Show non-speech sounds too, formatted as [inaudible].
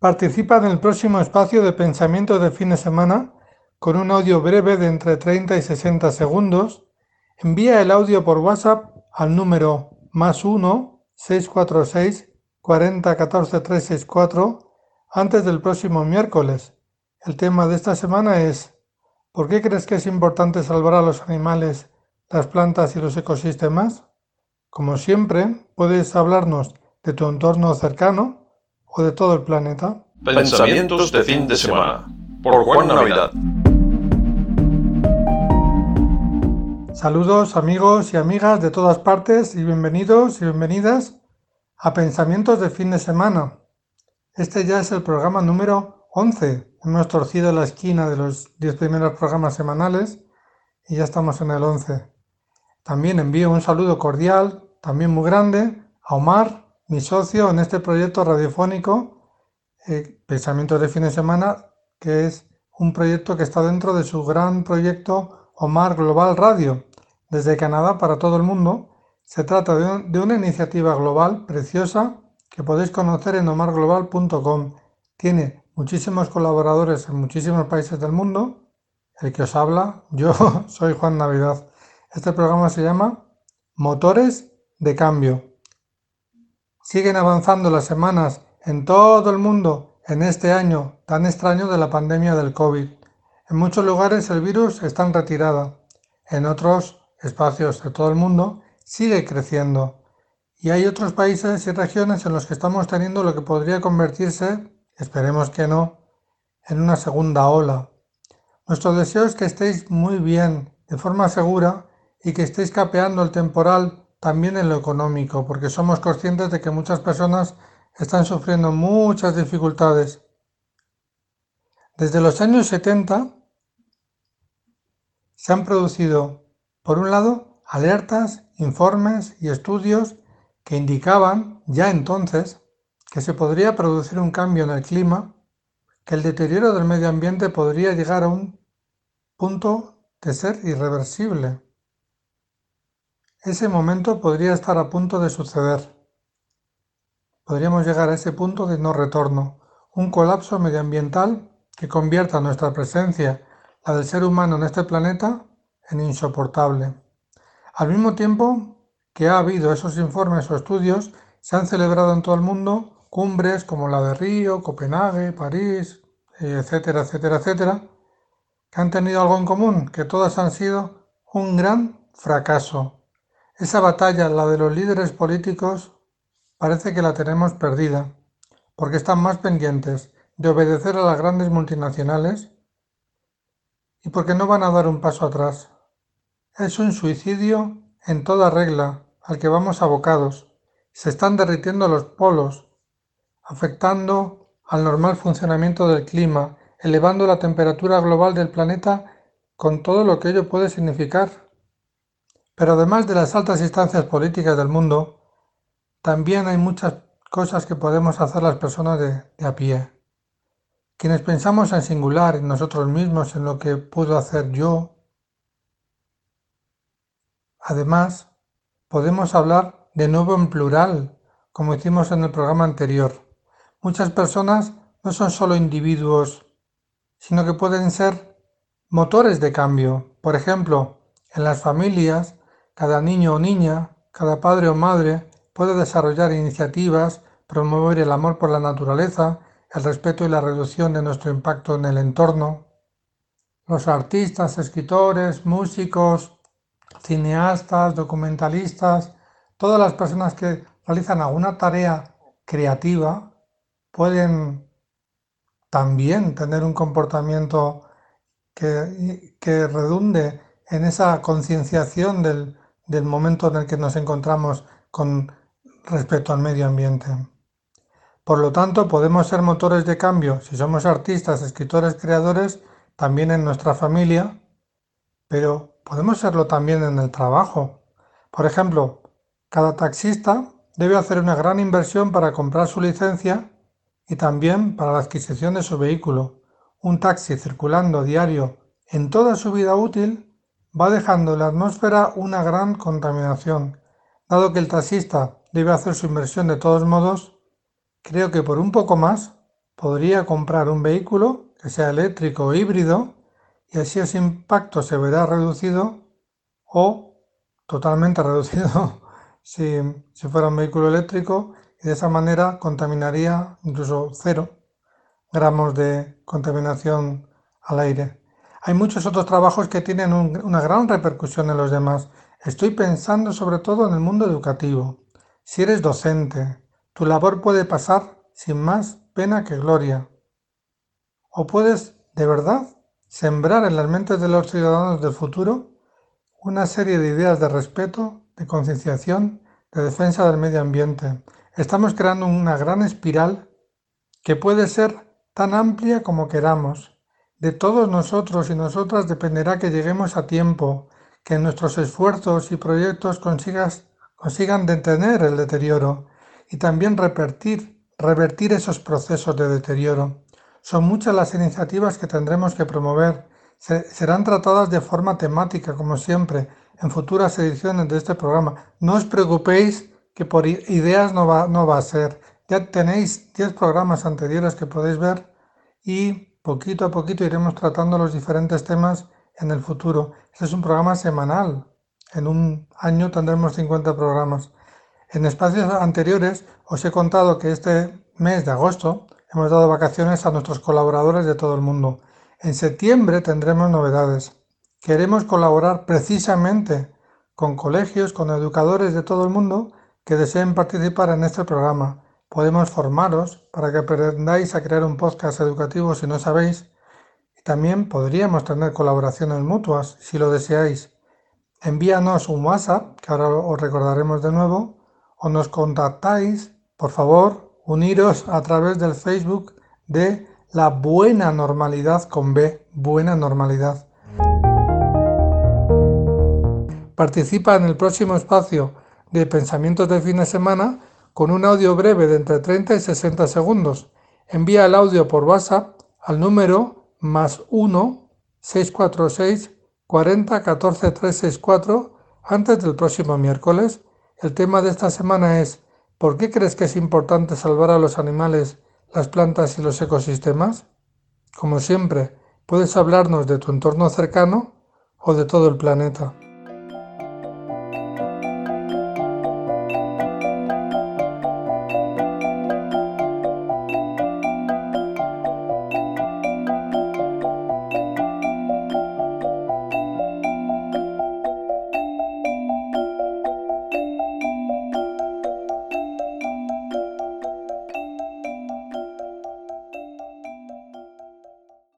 Participa en el próximo espacio de pensamiento de fin de semana con un audio breve de entre 30 y 60 segundos. Envía el audio por WhatsApp al número más 1 646 40 14 364 antes del próximo miércoles. El tema de esta semana es ¿Por qué crees que es importante salvar a los animales, las plantas y los ecosistemas? Como siempre, puedes hablarnos de tu entorno cercano o de todo el planeta. Pensamientos de fin de semana por Juan Navidad. Saludos amigos y amigas de todas partes y bienvenidos y bienvenidas a Pensamientos de fin de semana. Este ya es el programa número 11. Hemos torcido la esquina de los 10 primeros programas semanales y ya estamos en el 11. También envío un saludo cordial, también muy grande, a Omar, mi socio en este proyecto radiofónico, eh, Pensamientos de fin de semana, que es un proyecto que está dentro de su gran proyecto Omar Global Radio, desde Canadá para todo el mundo. Se trata de, una iniciativa global preciosa que podéis conocer en omarglobal.com. Tiene muchísimos colaboradores en muchísimos países del mundo. El que os habla, yo [laughs] soy Juan Navidad. Este programa se llama Motores de Cambio. Siguen avanzando las semanas en todo el mundo en este año tan extraño de la pandemia del COVID. En muchos lugares el virus está en retirada. En otros espacios de todo el mundo sigue creciendo. Y hay otros países y regiones en los que estamos teniendo lo que podría convertirse, esperemos que no, en una segunda ola. Nuestro deseo es que estéis muy bien, de forma segura, y que estéis capeando el temporal también en lo económico, porque somos conscientes de que muchas personas están sufriendo muchas dificultades. Desde los años 70 se han producido, por un lado, alertas, informes y estudios que indicaban ya entonces que se podría producir un cambio en el clima, que el deterioro del medio ambiente podría llegar a un punto de ser irreversible. Ese momento podría estar a punto de suceder. Podríamos llegar a ese punto de no retorno, un colapso medioambiental que convierta nuestra presencia, la del ser humano en este planeta, en insoportable. Al mismo tiempo que ha habido esos informes o estudios, se han celebrado en todo el mundo cumbres como la de Río, Copenhague, París, etcétera, etcétera, etcétera, que han tenido algo en común, que todas han sido un gran fracaso. Esa batalla, la de los líderes políticos, parece que la tenemos perdida, porque están más pendientes de obedecer a las grandes multinacionales y porque no van a dar un paso atrás. Es un suicidio en toda regla al que vamos abocados. Se están derritiendo los polos, afectando al normal funcionamiento del clima, elevando la temperatura global del planeta con todo lo que ello puede significar. Pero además de las altas instancias políticas del mundo, también hay muchas cosas que podemos hacer las personas de, a pie. Quienes pensamos en singular, en nosotros mismos, en lo que puedo hacer yo. Además, podemos hablar de nuevo en plural, como hicimos en el programa anterior. Muchas personas no son solo individuos, sino que pueden ser motores de cambio. Por ejemplo, en las familias cada niño o niña, cada padre o madre puede desarrollar iniciativas, promover el amor por la naturaleza, el respeto y la reducción de nuestro impacto en el entorno. Los artistas, escritores, músicos, cineastas, documentalistas, todas las personas que realizan alguna tarea creativa pueden también tener un comportamiento que, que redunde en esa concienciación del, del momento en el que nos encontramos con respecto al medio ambiente. Por lo tanto, podemos ser motores de cambio si somos artistas, escritores, creadores, también en nuestra familia, pero podemos serlo también en el trabajo. Por ejemplo, cada taxista debe hacer una gran inversión para comprar su licencia y también para la adquisición de su vehículo. Un taxi circulando diario en toda su vida útil va dejando en la atmósfera una gran contaminación. Dado que el taxista debe hacer su inversión de todos modos, creo que por un poco más podría comprar un vehículo que sea eléctrico o híbrido y así ese impacto se verá reducido o totalmente [laughs] reducido si, si fuera un vehículo eléctrico y de esa manera contaminaría incluso cero gramos de contaminación al aire. Hay muchos otros trabajos que tienen una gran repercusión en los demás. Estoy pensando sobre todo en el mundo educativo. Si eres docente, tu labor puede pasar sin más pena que gloria. O puedes, de verdad, sembrar en las mentes de los ciudadanos del futuro una serie de ideas de respeto, de concienciación, de defensa del medio ambiente. Estamos creando una gran espiral que puede ser tan amplia como queramos. De todos nosotros y nosotras dependerá que lleguemos a tiempo, que nuestros esfuerzos y proyectos consigan detener el deterioro y también revertir, esos procesos de deterioro. Son muchas las iniciativas que tendremos que promover. serán tratadas de forma temática, como siempre, en futuras ediciones de este programa. No os preocupéis que por ideas no va, no va a ser. Ya tenéis 10 programas anteriores que podéis ver y poquito a poquito iremos tratando los diferentes temas en el futuro. Este es un programa semanal. En un año tendremos 50 programas. En espacios anteriores os he contado que este mes de agosto hemos dado vacaciones a nuestros colaboradores de todo el mundo. En septiembre tendremos novedades. Queremos colaborar precisamente con colegios, con educadores de todo el mundo que deseen participar en este programa. Podemos formaros para que aprendáis a crear un podcast educativo si no sabéis. Y también podríamos tener colaboraciones mutuas si lo deseáis. Envíanos un WhatsApp, que ahora os recordaremos de nuevo, o nos contactáis, por favor, uniros a través del Facebook de la buena normalidad con B, buena normalidad. Participa en el próximo espacio de pensamientos de fin de semana con un audio breve de entre 30 y 60 segundos. Envía el audio por WhatsApp al número más 1 646 40 14 364 antes del próximo miércoles el tema de esta semana es ¿por qué crees que es importante salvar a los animales, las plantas y los ecosistemas? Como siempre, puedes hablarnos de tu entorno cercano o de todo el planeta.